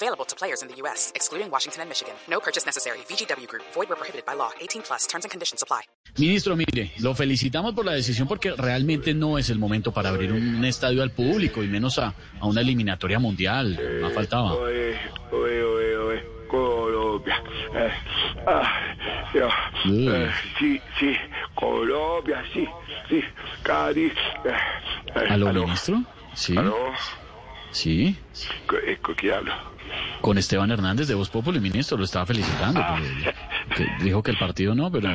Available to players in the U.S., excluding Washington and Michigan. No purchase necessary. VGW Group. Void where prohibited by law. 18 plus. Terms and conditions apply. Ministro, mire, lo felicitamos por la decisión porque realmente no es el momento para abrir un estadio al público y menos a, a una eliminatoria mundial. Faltaba. Oye, oye, oye, Colombia. Eh, ah, Sí. eh, sí, sí, Colombia, sí, sí, Cari. eh, eh, ¿Aló, aló, ministro? Sí, aló, sí. ¿con, eh, ¿con quién hablo? Con Esteban Hernández de Voz Populi, ministro, lo estaba felicitando. que dijo que el partido no, pero...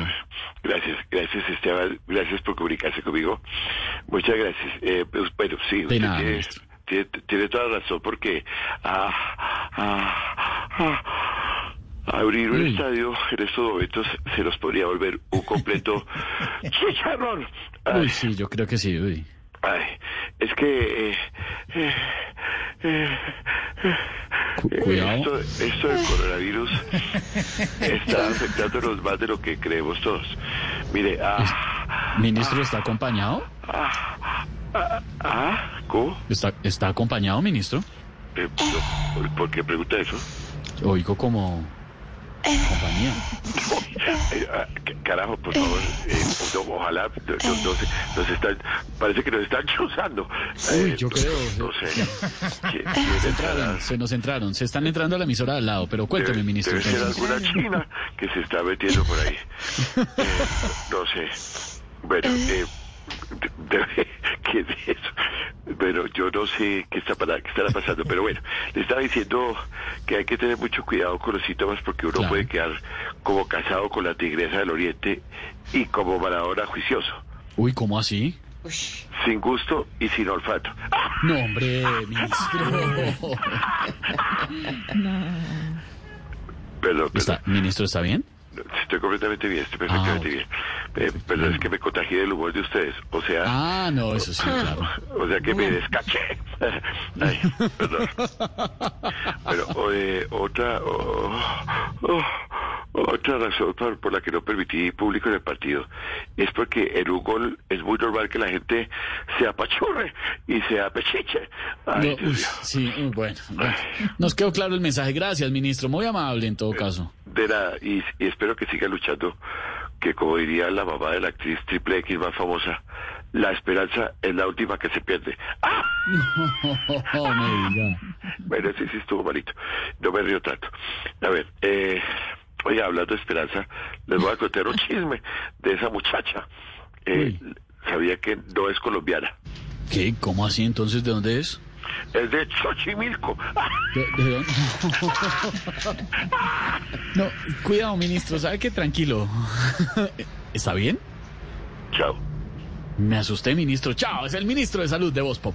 Gracias, gracias Esteban, gracias por comunicarse conmigo. Muchas gracias. Eh, pues, bueno, sí, usted nada, tiene, ministro. tiene, tiene toda razón porque ah, ah, ah, abrir un Uy. estadio en estos momentos se nos podría volver un completo chicharrón. Uy, sí, yo creo que sí. uy. ay, es que eh, eh, cuidado. Esto, esto del coronavirus está afectándonos más de lo que creemos todos. Mire, ah, ¿Ministro está acompañado? ah, ah, ah, ¿cómo? ¿Está, está acompañado, ministro? Eh, no, ¿Por qué pregunta eso? Oigo como... Compañía. Eh, carajo, por favor, eh, no, ojalá, no, no- no sé, nos están, parece que nos están chuzando. Uy, Eh, yo creo. No sé. ¿Quién- quién Se entraron, se nos entraron, se están entrando a la emisora al lado, pero cuénteme, Debe- ministro. Debe ser alguna china que se está metiendo por ahí. Eh, no sé. Bueno, eh, de- de- ¿qué es eso? Bueno, yo no sé qué, está para, qué estará pasando, pero bueno, le estaba diciendo que hay que tener mucho cuidado con los síntomas porque uno Claro. puede quedar como casado con la tigresa del oriente y como Maradona juicioso, Uy, ¿cómo así? sin gusto y sin olfato. No, hombre, ministro. Perdón, ¿Está, perdón. ministro, ¿está bien? Estoy completamente bien, estoy perfectamente Ah, bien. Eh, pero es que me contagié del humor de ustedes. O sea, Ah, no, eso sí, claro. o sea que me descaché. Ay, perdón. Bueno, o, eh, otra, oh, oh, otra razón por, por la que no permití público en el partido es porque en un gol es muy normal que la gente se apachurre y se apechiche. Ay, No, uy, sí, uy, bueno, bueno. Nos quedó claro el mensaje. Gracias, ministro. Muy amable en todo caso. De nada, y, y espero que siga luchando, que como diría la mamá de la actriz triple X más famosa, la esperanza es la última que se pierde. ¡Ah! No me diga. Bueno, sí, sí estuvo malito. No me río tanto. A ver, eh, oye, hablando de esperanza, les voy a contar un chisme de esa muchacha. Eh, sabía que no es colombiana, ¿Qué? ¿Cómo así entonces? ¿De dónde es? es de Xochimilco. ¿De, de dónde? No, cuidado, ministro. ¿Sabe qué? Tranquilo. ¿Está bien? Chao. Me asusté, ministro. Chao, es el ministro de Salud de Voz Pop.